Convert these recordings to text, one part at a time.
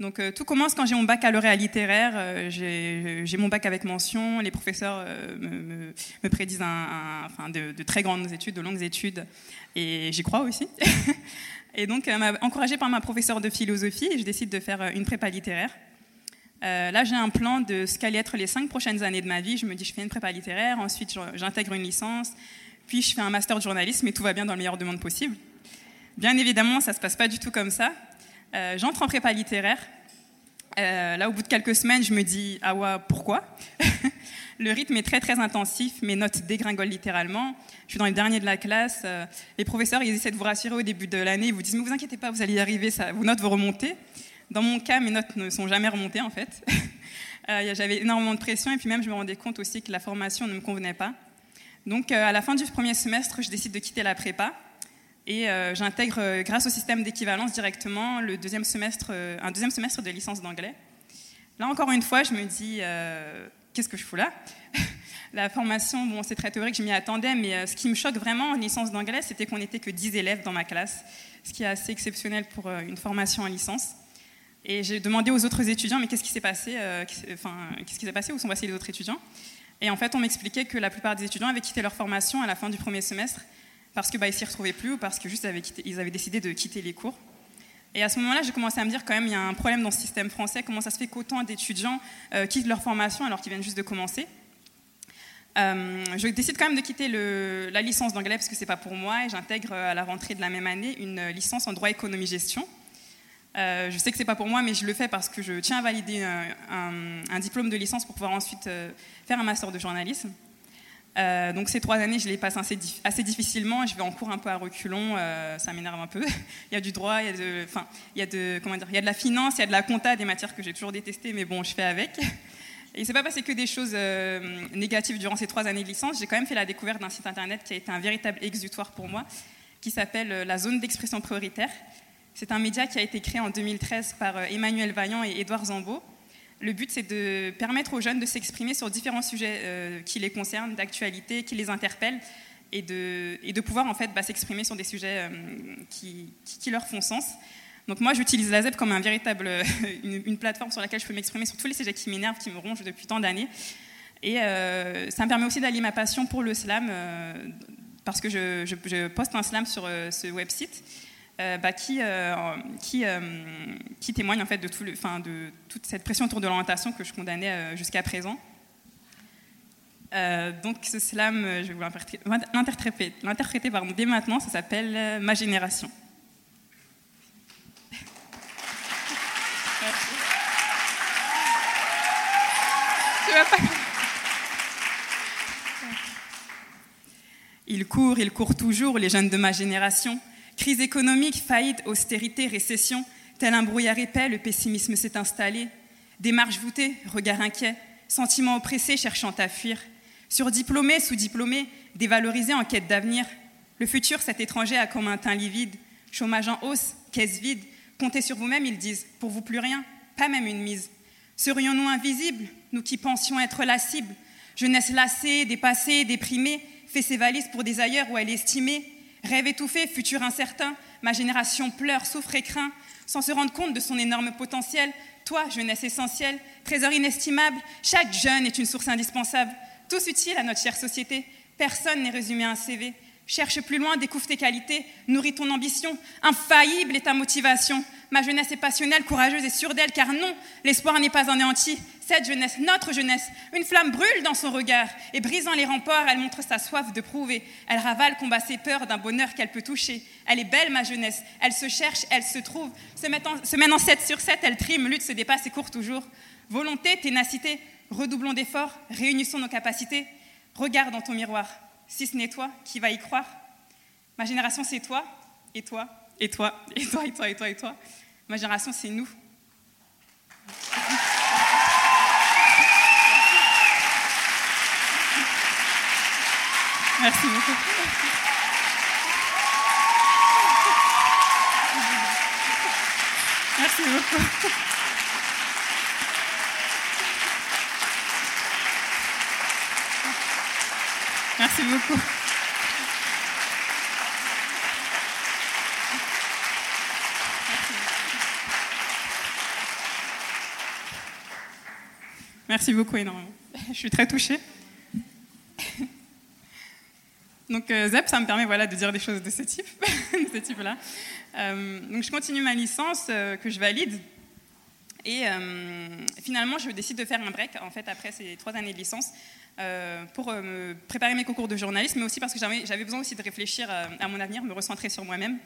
Donc euh, tout commence quand j'ai mon baccalauréat littéraire, euh, j'ai mon bac avec mention, les professeurs euh, me, prédisent de, très grandes études, de longues études, et j'y crois aussi. et donc, encouragée par ma professeure de philosophie, je décide de faire une prépa littéraire. là, j'ai un plan de ce qu'allaient être les cinq prochaines années de ma vie. Je me dis, je fais une prépa littéraire, ensuite j'intègre une licence, puis je fais un master de journalisme, et tout va bien dans le meilleur du monde possible. Bien évidemment, ça ne se passe pas du tout comme ça. Euh, j'entre en prépa littéraire. Euh, là, au bout de quelques semaines, je me dis ah ouais, pourquoi? Le rythme est très très intensif, mes notes dégringolent littéralement. Je suis dans les derniers de la classe. Euh, les professeurs, ils essaient de vous rassurer au début de l'année. Ils vous disent mais vous inquiétez pas, vous allez y arriver, vos notes vont remonter. Dans mon cas, mes notes ne sont jamais remontées en fait. J'avais énormément de pression et puis même je me rendais compte aussi que la formation ne me convenait pas. Donc à la fin du premier semestre, je décide de quitter la prépa et euh, j'intègre, euh, grâce au système d'équivalence directement, le deuxième semestre, euh, un deuxième semestre de licence d'anglais. Là, encore une fois, je me dis, qu'est-ce que je fous là? La formation, bon, c'est très théorique, je m'y attendais, mais ce qui me choque vraiment en licence d'anglais, c'était qu'on n'était que 10 élèves dans ma classe, ce qui est assez exceptionnel pour une formation en licence. Et j'ai demandé aux autres étudiants, mais qu'est-ce qui s'est passé Enfin, qu'est-ce qui s'est passé Où sont passés les autres étudiants? Et en fait, on m'expliquait que la plupart des étudiants avaient quitté leur formation à la fin du premier semestre parce qu'ils bah, ne s'y retrouvaient plus ou parce que avaient décidé de quitter les cours. Et à ce moment-là, j'ai commencé à me dire quand même, il y a un problème dans ce système français. Comment ça se fait qu'autant d'étudiants euh, quittent leur formation alors qu'ils viennent juste de commencer? Euh, Je décide quand même de quitter la licence d'anglais parce que c'est pas pour moi et j'intègre à la rentrée de la même année une licence en droit économie gestion. Euh, je sais que c'est pas pour moi, mais je le fais parce que je tiens à valider un diplôme de licence pour pouvoir ensuite faire un master de journalisme. Euh, donc ces trois années, je les passe assez, difficilement. Je vais en cours un peu à reculons, euh, ça m'énerve un peu. il y a du droit, il y a de, enfin, il y a de, comment dire, il y a de la finance, il y a de la compta, des matières que j'ai toujours détestées, mais bon, je fais avec. Et il s'est pas passé que des choses euh, négatives durant ces trois années de licence. J'ai quand même fait la découverte d'un site internet qui a été un véritable exutoire pour moi, qui s'appelle la zone d'expression prioritaire. C'est un média qui a été créé en 2013 par Emmanuel Vaillant et Édouard Zambeau le but, c'est de permettre aux jeunes de s'exprimer sur différents sujets euh, qui les concernent, d'actualité, qui les interpellent, et de, et de pouvoir en fait bah, s'exprimer sur des sujets euh, qui, leur font sens. Donc moi, j'utilise la ZEP comme un véritable, une, plateforme sur laquelle je peux m'exprimer sur tous les sujets qui m'énervent, qui me rongent depuis tant d'années. Et euh, ça me permet aussi d'allier ma passion pour le slam, parce que je, je, poste un slam sur ce website. Euh, bah, qui, euh, euh, qui, témoigne en fait de, toute cette pression autour de l'orientation que je condamnais jusqu'à présent. donc ce slam, je vais vous l'interpréter, l'interpréter dès maintenant, ça s'appelle Ma génération. Ils courent, ils courent toujours, les jeunes de ma génération. Crise économique, faillite, austérité, récession, tel un brouillard épais, le pessimisme s'est installé. Démarche voûtée, regard inquiet, sentiments oppressés cherchant à fuir. Surdiplômés, sous-diplômés, dévalorisés en quête d'avenir. Le futur, cet étranger a comme un teint livide. Chômage en hausse, caisse vide. Comptez sur vous-même, ils disent. Pour vous, plus rien, pas même une mise. Serions-nous invisibles, nous qui pensions être la cible? Jeunesse lassée, dépassée, déprimée, fait ses valises pour des ailleurs où elle est estimée Rêve étouffé, futur incertain, ma génération pleure, souffre et craint, sans se rendre compte de son énorme potentiel. Toi, jeunesse essentielle, trésor inestimable, chaque jeune est une source indispensable, tous utiles à notre chère société. Personne n'est résumé à un CV. Cherche plus loin, découvre tes qualités, nourris ton ambition. Infaillible est ta motivation. Ma jeunesse est passionnelle, courageuse et sûre d'elle, car non, l'espoir n'est pas anéanti. Cette jeunesse, notre jeunesse, une flamme brûle dans son regard, et brisant les remparts, elle montre sa soif de prouver. Elle ravale, combat ses peurs d'un bonheur qu'elle peut toucher. Elle est belle, ma jeunesse, elle se cherche, elle se trouve. Se, met en, se mène en 7 sur 7, elle trime, lutte, se dépasse et court toujours. Volonté, ténacité, redoublons d'efforts, réunissons nos capacités. Regarde dans ton miroir, si ce n'est toi, qui va y croire Ma génération, c'est toi, et toi, et toi, et toi, et toi, et toi, et toi. Ma génération, c'est nous. Merci beaucoup. Merci beaucoup. Merci beaucoup. Merci beaucoup énormément. Je suis très touchée. Donc euh, ZEP, ça me permet voilà, de dire des choses de ce type, de ce type-là. Euh, donc je continue ma licence euh, que je valide. Et finalement, je décide de faire un break, en fait, après ces trois années de licence, pour me préparer mes concours de journalisme, mais aussi parce que j'avais besoin aussi de réfléchir à mon avenir, me recentrer sur moi-même.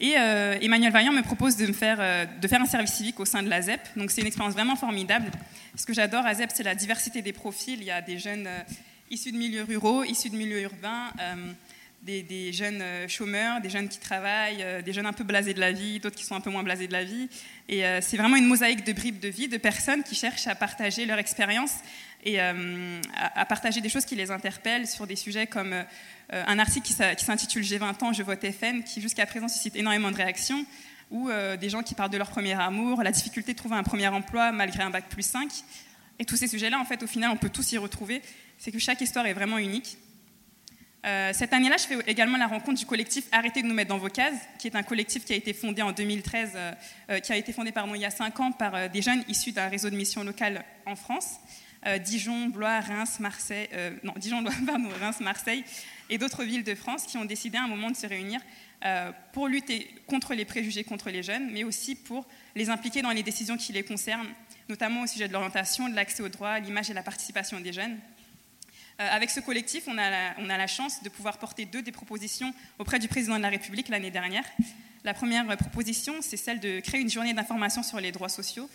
Et Emmanuel Vaillant me propose de, me faire, de faire un service civique au sein de la ZEP. Donc c'est une expérience vraiment formidable. Ce que j'adore à ZEP, c'est la diversité des profils. Il y a des jeunes issus de milieux ruraux, issus de milieux urbains, euh, des, jeunes euh, chômeurs, des jeunes qui travaillent, euh, des jeunes un peu blasés de la vie, d'autres qui sont un peu moins blasés de la vie. Et c'est vraiment une mosaïque de bribes de vie, de personnes qui cherchent à partager leur expérience et à, partager des choses qui les interpellent sur des sujets comme un article qui s'intitule J'ai 20 ans, je vote FN, qui jusqu'à présent suscite énormément de réactions, ou des gens qui parlent de leur premier amour, la difficulté de trouver un premier emploi malgré un bac plus 5. Et tous ces sujets-là, en fait, au final, on peut tous y retrouver c'est que chaque histoire est vraiment unique. Euh, cette année-là, je fais également la rencontre du collectif Arrêtez de nous mettre dans vos cases, qui est un collectif qui a été fondé en 2013, euh, euh, qui a été fondé pardon, il y a cinq ans par des jeunes issus d'un réseau de missions locales en France, Dijon, Blois, Reims, Marseille, non, Dijon, Blois, pardon, Reims, Marseille et d'autres villes de France qui ont décidé à un moment de se réunir pour lutter contre les préjugés contre les jeunes, mais aussi pour les impliquer dans les décisions qui les concernent, notamment au sujet de l'orientation, de l'accès au droit, l'image et la participation des jeunes. Euh, avec ce collectif, on a, la, chance de pouvoir porter deux des propositions auprès du président de la République l'année dernière. La première proposition, c'est celle de créer une journée d'information sur les droits sociaux,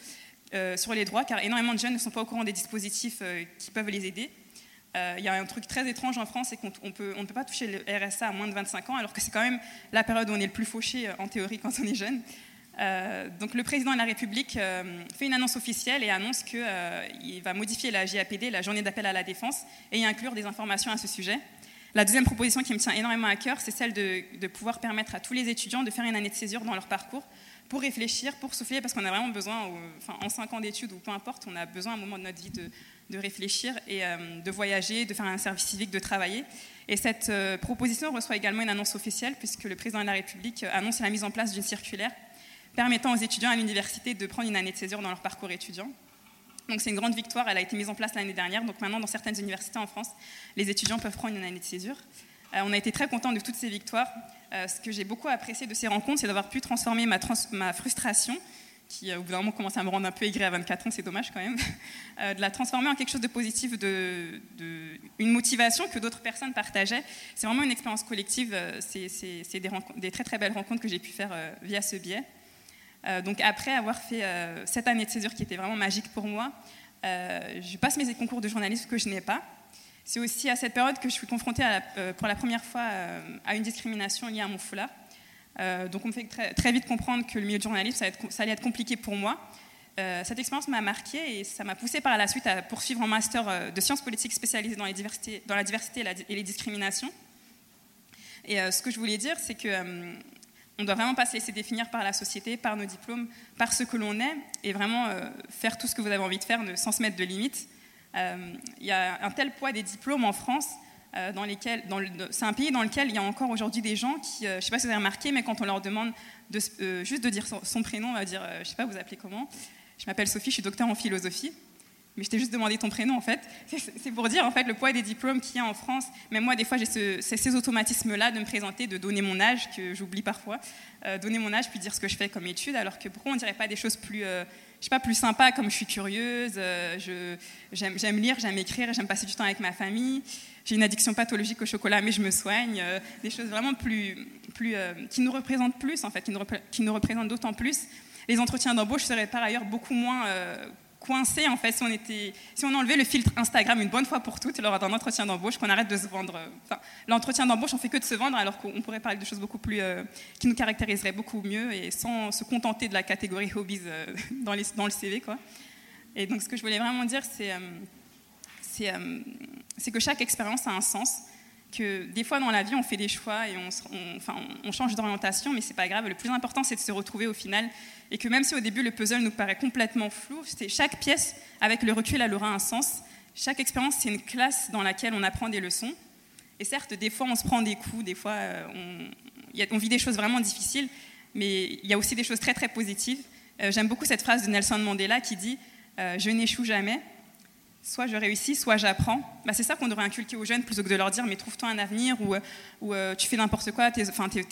euh, sur les droits, car énormément de jeunes ne sont pas au courant des dispositifs euh, qui peuvent les aider. Il y a un truc très étrange en France, c'est qu'on ne peut pas toucher le RSA à moins de 25 ans, alors que c'est quand même la période où on est le plus fauché en théorie quand on est jeune. Euh, donc le président de la République euh, fait une annonce officielle et annonce qu'il euh, va modifier la JAPD, la journée d'appel à la défense, et y inclure des informations à ce sujet. La deuxième proposition qui me tient énormément à cœur, c'est celle de, pouvoir permettre à tous les étudiants de faire une année de césure dans leur parcours pour réfléchir, pour souffler, parce qu'on a vraiment besoin, en cinq ans d'études ou peu importe, on a besoin à un moment de notre vie de, réfléchir et de voyager, de faire un service civique, de travailler. Et cette proposition reçoit également une annonce officielle, puisque le président de la République annonce la mise en place d'une circulaire permettant aux étudiants à l'université de prendre une année de césure dans leur parcours étudiant. Donc c'est une grande victoire, elle a été mise en place l'année dernière. Donc maintenant, dans certaines universités en France, les étudiants peuvent prendre une année de césure. Euh, on a été très contents de toutes ces victoires. Euh, ce que j'ai beaucoup apprécié de ces rencontres, c'est d'avoir pu transformer ma, frustration, qui euh, au bout d'un moment commence à me rendre un peu aigri à 24 ans, c'est dommage quand même, de la transformer en quelque chose de positif, de, une motivation que d'autres personnes partageaient. C'est vraiment une expérience collective, c'est des, des, très très belles rencontres que j'ai pu faire via ce biais. Euh, donc après avoir fait euh, cette année de césure qui était vraiment magique pour moi, euh, je passe mes concours de journalisme que je n'ai pas. C'est aussi à cette période que je suis confrontée pour la première fois à une discrimination liée à mon foulard. donc on me fait très, vite comprendre que le milieu de journalisme, ça, allait être compliqué pour moi. cette expérience m'a marquée et ça m'a poussée par la suite à poursuivre un master de sciences politiques spécialisé dans la diversité et, les discriminations. Et ce que je voulais dire, c'est que on doit vraiment pas se laisser définir par la société, par nos diplômes, par ce que l'on est, et vraiment euh, faire tout ce que vous avez envie de faire sans se mettre de limites. Euh, il y a un tel poids des diplômes en France, euh, dans lesquels, c'est un pays dans lequel il y a encore aujourd'hui des gens qui, je ne sais pas si vous avez remarqué, mais quand on leur demande de, juste de dire son, prénom, on va dire, je ne sais pas, vous appelez comment? Je m'appelle Sophie, je suis docteur en philosophie mais je t'ai juste demandé ton prénom en fait. C'est pour dire en fait le poids des diplômes qu'il y a en France. Mais moi, des fois, j'ai ces automatismes-là de me présenter, de donner mon âge, que j'oublie parfois, euh, donner mon âge puis dire ce que je fais comme étude, alors que pourquoi on dirait pas des choses plus, euh, je sais pas, plus sympas comme je suis curieuse, euh, j'aime lire, j'aime écrire, j'aime passer du temps avec ma famille. J'ai une addiction pathologique au chocolat, mais je me soigne. des choses vraiment plus, plus qui nous représentent plus en fait, qui nous représentent d'autant plus. Les entretiens d'embauche seraient par ailleurs beaucoup moins coincé en fait si on était si on enlevait le filtre Instagram une bonne fois pour toutes lors d'un entretien d'embauche qu'on arrête de se vendre enfin l'entretien d'embauche on fait que de se vendre alors qu'on pourrait parler de choses beaucoup plus euh, qui nous caractériseraient beaucoup mieux et sans se contenter de la catégorie hobbies euh, dans, dans le CV quoi. Et donc ce que je voulais vraiment dire c'est euh, c'est que chaque expérience a un sens que des fois dans la vie on fait des choix et on, change d'orientation mais c'est pas grave le plus important c'est de se retrouver au final et que même si au début le puzzle nous paraît complètement flou, chaque pièce, avec le recul, elle aura un sens. Chaque expérience, c'est une classe dans laquelle on apprend des leçons. Et certes, des fois, on se prend des coups, des fois, euh, on, on vit des choses vraiment difficiles, mais il y a aussi des choses très, très positives. Euh, j'aime beaucoup cette phrase de Nelson Mandela qui dit euh, Je n'échoue jamais, soit je réussis, soit j'apprends. Bah, c'est ça qu'on devrait inculquer aux jeunes plutôt que de leur dire mais trouve-toi un avenir ou, euh, tu fais n'importe quoi, tes,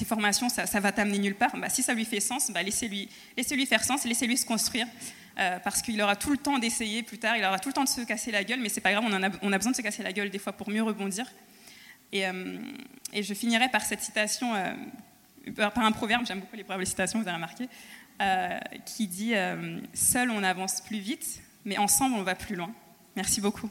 formations, ça, va t'amener nulle part. Bah, si ça lui fait sens, bah, laissez-lui laissez -lui faire sens, laissez-lui se construire. Euh, parce qu'il aura tout le temps d'essayer plus tard, il aura tout le temps de se casser la gueule, mais c'est pas grave, on, a, on, a, besoin de se casser la gueule des fois pour mieux rebondir. Et, euh, et je finirai par cette citation, par un proverbe, j'aime beaucoup les proverbes les citations, vous avez remarqué, qui dit Seul on avance plus vite, mais ensemble on va plus loin. Merci beaucoup.